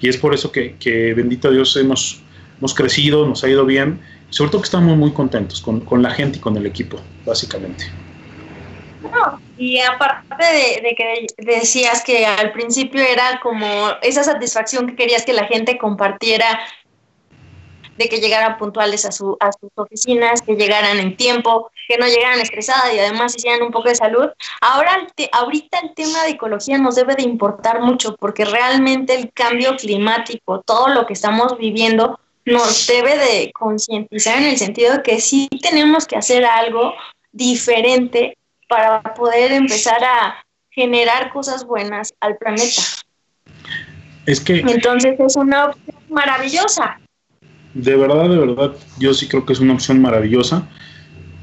Y es por eso que, que bendito Dios, hemos, hemos crecido, nos ha ido bien, sobre todo que estamos muy contentos con, con la gente y con el equipo, básicamente. No, y aparte de, de, que decías que al principio era como esa satisfacción que querías que la gente compartiera de que llegaran puntuales a, su, a sus oficinas, que llegaran en tiempo, que no llegaran estresadas y además hicieran un poco de salud. Ahora, ahorita el tema de ecología nos debe de importar mucho porque realmente el cambio climático, todo lo que estamos viviendo, nos debe de concientizar en el sentido de que sí tenemos que hacer algo diferente para poder empezar a generar cosas buenas al planeta. Es que... Entonces es una opción maravillosa de verdad, de verdad, yo sí creo que es una opción maravillosa,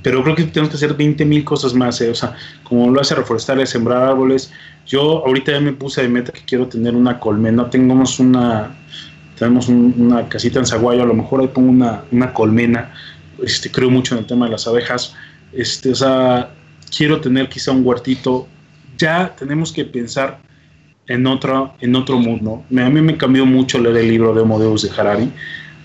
pero creo que tenemos que hacer 20 mil cosas más, ¿eh? o sea, como lo hace reforestar, sembrar árboles. Yo ahorita ya me puse de meta que quiero tener una colmena, tengamos una, tenemos una casita en Zaguayo, a lo mejor ahí pongo una, una colmena, este, creo mucho en el tema de las abejas, este, o sea, quiero tener quizá un huertito, ya tenemos que pensar en otro, en otro mundo. A mí me cambió mucho leer el libro de Homo de Harari,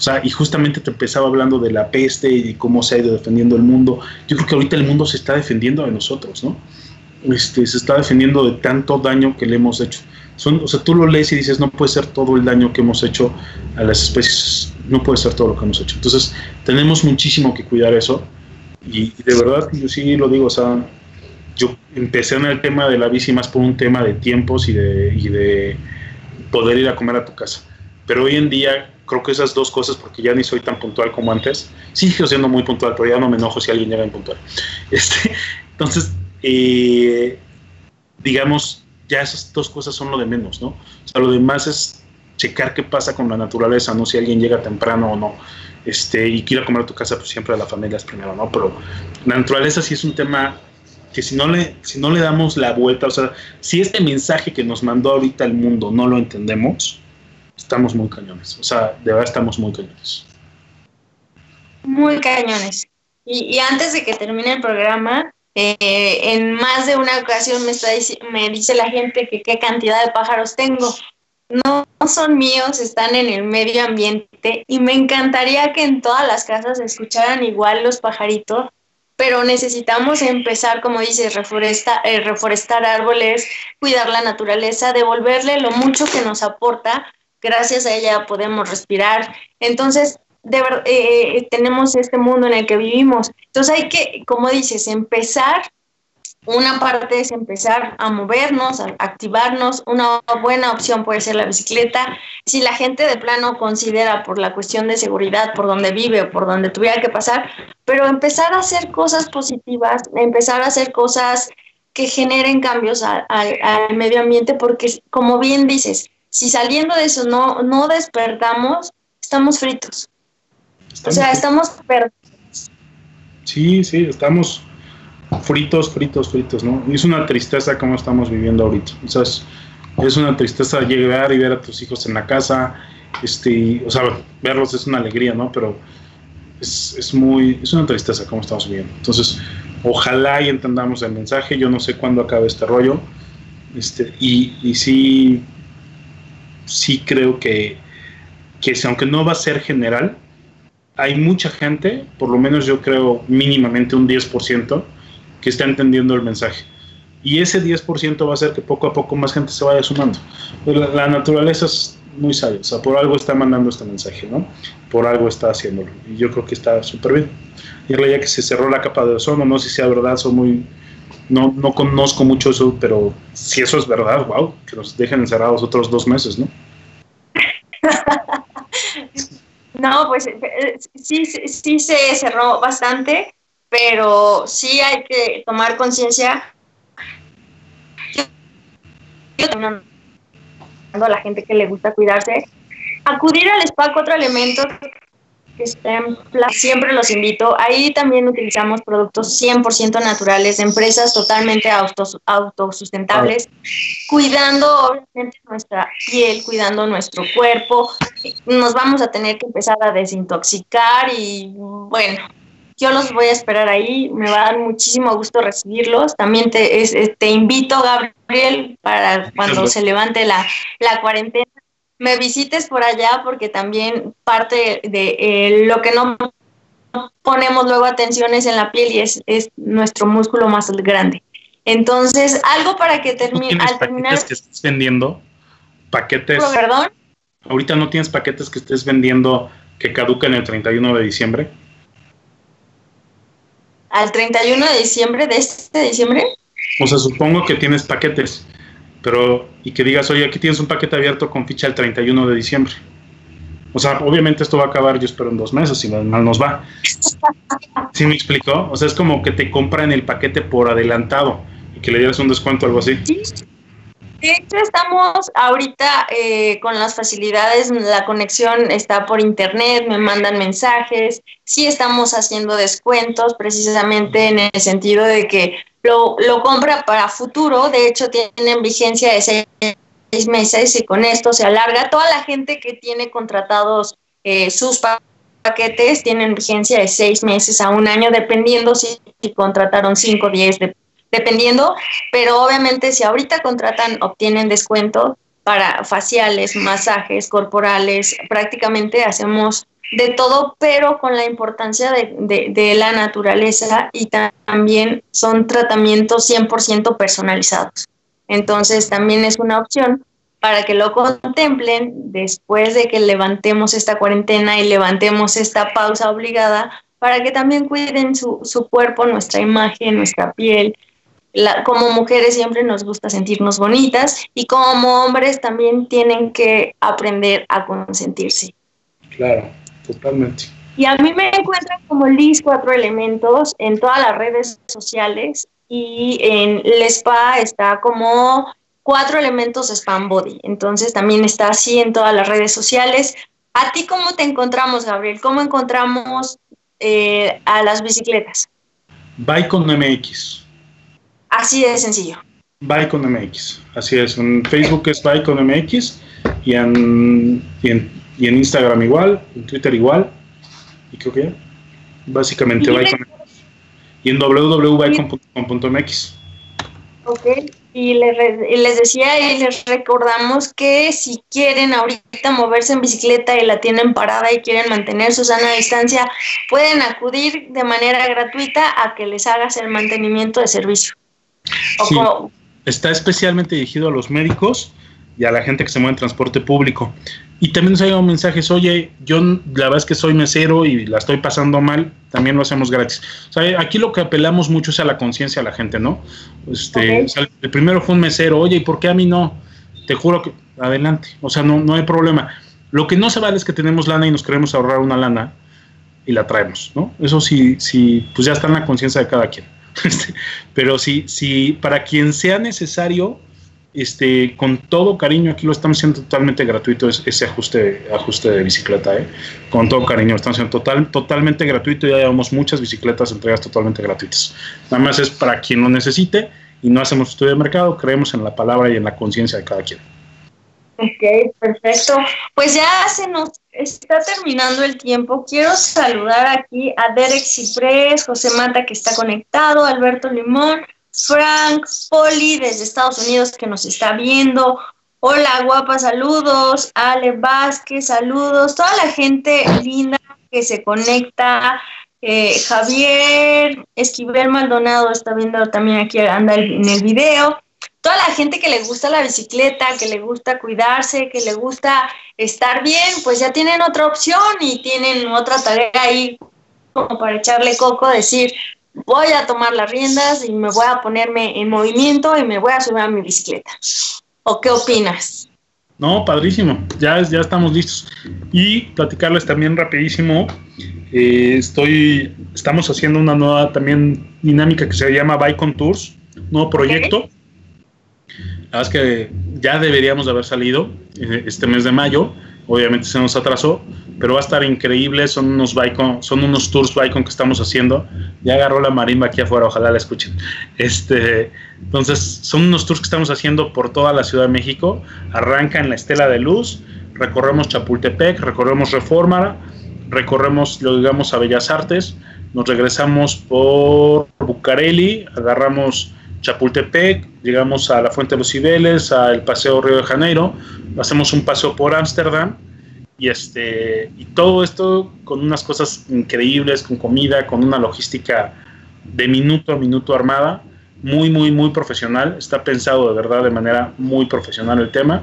o sea, y justamente te empezaba hablando de la peste y cómo se ha ido defendiendo el mundo. Yo creo que ahorita el mundo se está defendiendo de nosotros, ¿no? Este, se está defendiendo de tanto daño que le hemos hecho. O sea, tú lo lees y dices, no puede ser todo el daño que hemos hecho a las especies, no puede ser todo lo que hemos hecho. Entonces, tenemos muchísimo que cuidar eso. Y, de verdad, yo sí lo digo, o sea, yo empecé en el tema de la bici más por un tema de tiempos y de, y de poder ir a comer a tu casa. Pero hoy en día creo que esas dos cosas, porque ya ni soy tan puntual como antes, sigo siendo muy puntual, pero ya no me enojo si alguien llega impuntual. <laughs> Este, entonces, eh, digamos, ya esas dos cosas son lo de menos, ¿no? O sea, lo demás es checar qué pasa con la naturaleza, ¿no? Si alguien llega temprano o no. Este, y quiere comer a tu casa, pues siempre a la familia es primero, ¿no? Pero la naturaleza sí es un tema que si no le, si no le damos la vuelta, o sea, si este mensaje que nos mandó ahorita el mundo no lo entendemos, estamos muy cañones. O sea, de verdad estamos muy cañones. Muy cañones. Y, antes de que termine el programa, eh, en más de una ocasión me, está, me dice la gente que qué cantidad de pájaros tengo. No, son míos, están en el medio ambiente y me encantaría que en todas las casas escucharan igual los pajaritos, pero necesitamos empezar, como dices, reforesta, eh, reforestar árboles, cuidar la naturaleza, devolverle lo mucho que nos aporta gracias a ella podemos respirar. Entonces, de eh, tenemos este mundo en el que vivimos. Entonces hay que, como dices, empezar, una parte es empezar a movernos, a activarnos, una buena opción puede ser la bicicleta. Si la gente de plano considera por la cuestión de seguridad, por donde vive o por donde tuviera que pasar, pero empezar a hacer cosas positivas, empezar a hacer cosas que generen cambios al medio ambiente, porque como bien dices, si saliendo de eso no, no despertamos, estamos fritos. o sea, estamos perdidos. Sí, sí, estamos fritos, fritos, fritos, ¿no? Y es una tristeza como estamos viviendo ahorita. O es, una tristeza llegar y ver a tus hijos en la casa, este, o sea, verlos es una alegría, ¿no? Pero es, es muy, es una tristeza como estamos viviendo. Entonces, ojalá y entendamos el mensaje. Yo no sé cuándo acabe este rollo Este, y, y sí, sí creo que, que aunque no va a ser general, hay mucha gente, por lo menos yo creo mínimamente un 10%, que está entendiendo el mensaje. Y ese 10% va a hacer que poco a poco más gente se vaya sumando. La, la, naturaleza es muy sabia, o sea, por algo está mandando este mensaje, ¿no? Por algo está haciéndolo. Y yo creo que está súper bien. Y ya que se cerró la capa de ozono, no sé si sea verdad, son muy... No, no conozco mucho eso, pero si eso es verdad, wow, que nos dejen encerrados otros dos meses, ¿no? <laughs> no, pues eh, sí, sí se cerró bastante, pero sí hay que tomar conciencia a la gente que le gusta cuidarse. Acudir al spa, otro elemento que siempre los invito. Ahí también utilizamos productos 100% naturales empresas totalmente autos, autosustentables, cuidando obviamente nuestra piel, cuidando nuestro cuerpo. Nos vamos a tener que empezar a desintoxicar y bueno, yo los voy a esperar ahí, me va a dar muchísimo gusto recibirlos. También te, te invito, Gabriel, para cuando se levante la, la cuarentena, me visites por allá porque también parte de eh, lo que no ponemos luego atenciones en la piel y es, es nuestro músculo más grande. Entonces, algo para que termine. Al terminar. que estés vendiendo? ¿Paquetes? ¿Perdón? ¿Ahorita no tienes paquetes que estés vendiendo que caducan el 31 de diciembre? Al 31 de diciembre de este diciembre? O sea, supongo que tienes paquetes, pero y que digas, oye, aquí tienes un paquete abierto con ficha el 31 de diciembre. O sea, obviamente esto va a acabar, yo espero, en dos meses, si mal nos va. <laughs> ¿Sí me explicó? O sea, es como que te compran el paquete por adelantado y que le dieras un descuento o algo así. Sí, de hecho, estamos ahorita eh, con las facilidades, la conexión está por internet, me mandan mensajes, sí estamos haciendo descuentos precisamente en el sentido de que lo, lo compra para futuro, de hecho tienen vigencia de seis meses y con esto se alarga. Toda la gente que tiene contratados eh, sus paquetes tienen vigencia de seis meses a un año, dependiendo si, contrataron cinco, diez, de, dependiendo, pero obviamente si ahorita contratan, obtienen descuento para faciales, masajes corporales, prácticamente hacemos de todo, pero con la importancia de, de, la naturaleza y también son tratamientos 100% personalizados. Entonces también es una opción para que lo contemplen después de que levantemos esta cuarentena y levantemos esta pausa obligada, para que también cuiden su, su cuerpo, nuestra imagen, nuestra piel, como mujeres siempre nos gusta sentirnos bonitas y como hombres también tienen que aprender a consentirse. Claro, totalmente. Y a mí me encuentran como Liz Cuatro Elementos en todas las redes sociales y en el spa está como Cuatro Elementos Spam Body. Entonces también está así en todas las redes sociales. ¿A ti cómo te encontramos, Gabriel? ¿Cómo encontramos eh, a las bicicletas? Bike con MX. Así de sencillo. Bicon MX, así es. En Facebook es Bicon MX y en, y en, Instagram igual, en Twitter igual. Y creo que básicamente Bicon Y en www.bicon.com.mx. Ok, y les, y les decía y les recordamos que si quieren ahorita moverse en bicicleta y la tienen parada y quieren mantener su sana distancia, pueden acudir de manera gratuita a que les hagas el mantenimiento de servicio. Sí, está especialmente dirigido a los médicos y a la gente que se mueve en transporte público. Y también nos ha llegado mensajes, oye, yo la verdad es que soy mesero y la estoy pasando mal, también lo hacemos gratis. O sea, aquí lo que apelamos mucho es a la conciencia de la gente, ¿no? Este, el primero fue un mesero, oye, ¿y por qué a mí no? Te juro que, adelante, o sea, no, no hay problema. Lo que no se vale es que tenemos lana y nos queremos ahorrar una lana y la traemos, ¿no? Eso sí, sí, pues ya está en la conciencia de cada quien. <laughs> Este, pero sí, sí, para quien sea necesario, este, con todo cariño, aquí lo estamos haciendo totalmente gratuito ese ajuste, ajuste de bicicleta, ¿eh? con todo cariño, lo estamos haciendo total, totalmente gratuito, ya llevamos muchas bicicletas entregas totalmente gratuitas. Nada más es para quien lo necesite y no hacemos estudio de mercado, creemos en la palabra y en la conciencia de cada quien. Ok, perfecto. Pues ya se nos está terminando el tiempo. Quiero saludar aquí a Derek Ciprés, José Mata que está conectado, Alberto Limón, Frank Poli desde Estados Unidos que nos está viendo. Hola, guapa, saludos. Ale Vázquez, saludos. Toda la gente linda que se conecta. Eh, Javier Esquivel Maldonado está viendo también aquí, anda en el video. Toda la gente que le gusta la bicicleta, que le gusta cuidarse, que le gusta estar bien, pues ya tienen otra opción y tienen otra tarea ahí como para echarle coco, decir, voy a tomar las riendas y me voy a ponerme en movimiento y me voy a subir a mi bicicleta. ¿O qué opinas? No, padrísimo, ya, ya estamos listos. Y platicarles también rapidísimo, eh, estoy, estamos haciendo una nueva también dinámica que se llama Bike Tours, nuevo proyecto. Verdad es que ya deberíamos de haber salido eh, este mes de mayo, obviamente se nos atrasó, pero va a estar increíble, son unos Bicon, son unos tours Bicon que estamos haciendo. Ya agarró la marimba aquí afuera, ojalá la escuchen. Este, entonces, son unos tours que estamos haciendo por toda la Ciudad de México. Arranca en la Estela de Luz, recorremos Chapultepec, recorremos Reforma, recorremos, lo digamos, a Bellas Artes, nos regresamos por Bucareli, agarramos Chapultepec, llegamos a la Fuente de los Cibeles, al Paseo Río de Janeiro, hacemos un paseo por Ámsterdam y este y todo esto con unas cosas increíbles, con comida, con una logística de minuto a minuto armada, muy muy muy profesional, está pensado de verdad de manera muy profesional el tema.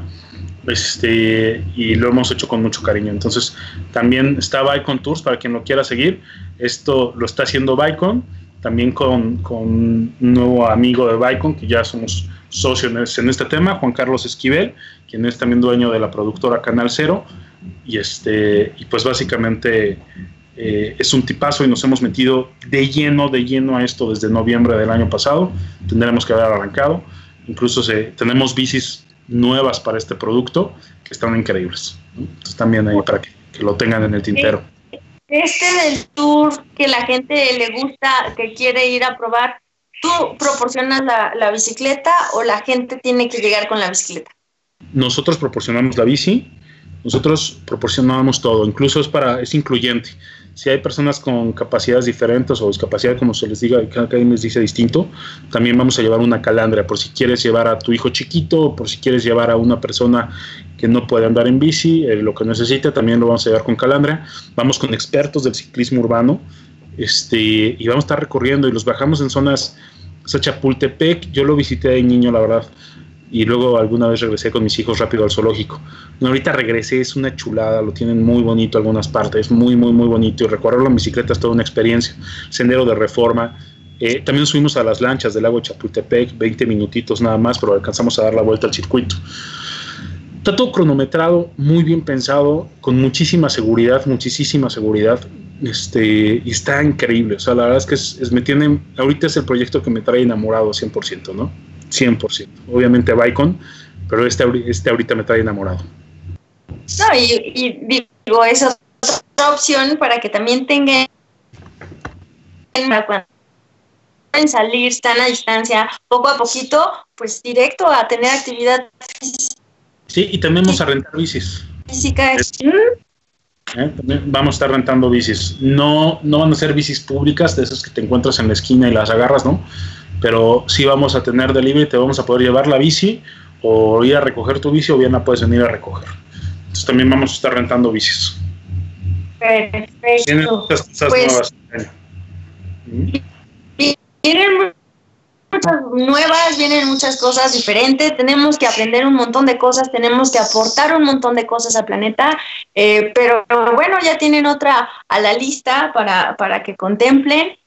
Este, y lo hemos hecho con mucho cariño. Entonces, también está Bicon Tours para quien lo quiera seguir. Esto lo está haciendo Bicon, también con, con un nuevo amigo de Bicon, que ya somos socios en este tema, Juan Carlos Esquivel, quien es también dueño de la productora Canal Cero y, este, y pues básicamente eh, es un tipazo y nos hemos metido de lleno, de lleno a esto desde noviembre del año pasado. Tendremos que haber arrancado. Incluso se, tenemos bicis nuevas para este producto que están increíbles. Entonces también ahí para que, lo tengan en el tintero. Este del tour que la gente le gusta, que quiere ir a probar, ¿tú proporcionas la, la bicicleta o la gente tiene que llegar con la bicicleta? Nosotros proporcionamos la bici, nosotros proporcionamos todo, incluso es para, es incluyente. Si hay personas con capacidades diferentes o discapacidad, como se les diga, cada quien les dice distinto, también vamos a llevar una calandria por si quieres llevar a tu hijo chiquito, por si quieres llevar a una persona que no puede andar en bici, eh, lo que necesite, también lo vamos a llevar con calandria. Vamos con expertos del ciclismo urbano este, y vamos a estar recorriendo y los bajamos en zonas, o Chapultepec, yo lo visité de niño, la verdad y luego alguna vez regresé con mis hijos rápido al zoológico. ahorita regresé, es una chulada, lo tienen muy bonito algunas partes, muy, muy, muy bonito. Y recorrerlo en bicicleta es toda una experiencia. Sendero de reforma. Eh, también subimos a las lanchas del lago Chapultepec, 20 minutitos nada más, pero alcanzamos a dar la vuelta al circuito. Está todo cronometrado, muy bien pensado, con muchísima seguridad, muchísima seguridad. Este, y está increíble. O sea, la verdad es que es, me tiene, ahorita es el proyecto que me trae enamorado 100%, ¿no? 100%. Obviamente Bicon, pero este, este ahorita me trae enamorado. No, y, digo, es otra opción para que también tengan cuando pueden salir, están a distancia, poco a poquito, pues directo a tener actividad Sí, y también vamos a rentar bicis. Física es... ¿Eh? vamos a estar rentando bicis. No, no van a ser bicis públicas, de esas que te encuentras en la esquina y las agarras, ¿no? Pero sí vamos a tener delivery, te vamos a poder llevar la bici o ir a recoger tu bici o bien la puedes venir a recoger. Entonces también vamos a estar rentando bicis. Perfecto. Vienen muchas cosas pues, nuevas. Vienen muchas nuevas, vienen muchas cosas diferentes, tenemos que aprender un montón de cosas, tenemos que aportar un montón de cosas al planeta, eh, pero bueno, ya tienen otra a la lista para, para que contemplen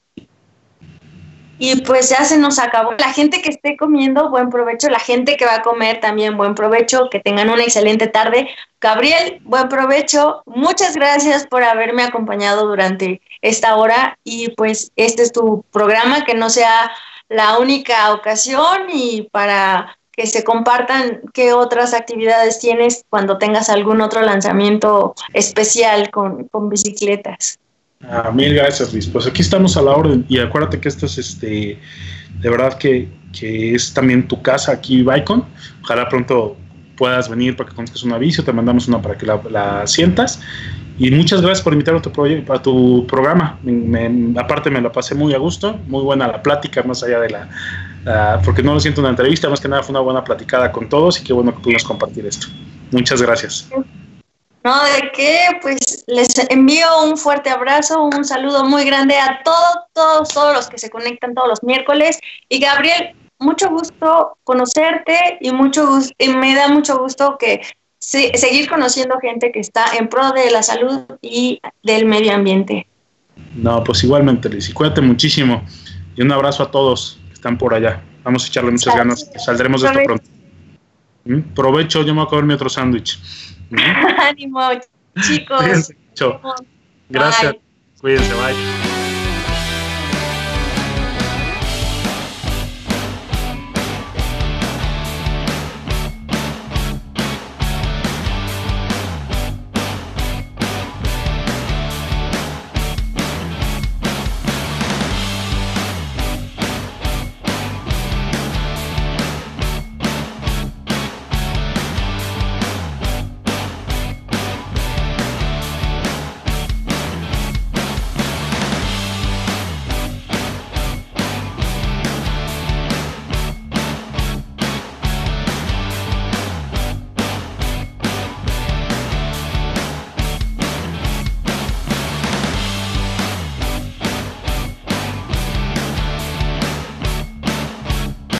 y pues ya se nos acabó. La gente que esté comiendo, buen provecho. La gente que va a comer también, buen provecho. Que tengan una excelente tarde. Gabriel, buen provecho. Muchas gracias por haberme acompañado durante esta hora. Y pues este es tu programa, que no sea la única ocasión y para que se compartan qué otras actividades tienes cuando tengas algún otro lanzamiento especial con, con bicicletas. Ah, mil gracias, Luis. Pues aquí estamos a la orden y acuérdate que esto es este, de verdad que, que es también tu casa aquí, Bicon. Ojalá pronto puedas venir para que conozcas una bici te mandamos una para que la, sientas. Y muchas gracias por invitarme a tu, a tu programa. aparte me la pasé muy a gusto, muy buena la plática, más allá de la, porque no lo siento una entrevista, más que nada fue una buena platicada con todos y qué bueno que pudimos compartir esto. Muchas gracias. No, de qué, pues les envío un fuerte abrazo, un saludo muy grande a todos, todos, todos los que se conectan todos los miércoles. Y Gabriel, mucho gusto conocerte y mucho y me da mucho gusto que seguir conociendo gente que está en pro de la salud y del medio ambiente. No, pues igualmente, Liz, y cuídate muchísimo. Y un abrazo a todos que están por allá. Vamos a echarle muchas ganas. Saldremos de esto pronto. ¿Mm? Provecho, yo me voy a comer otro sándwich. <laughs> Ánimo, chicos. Gracias. Cuídense, bye.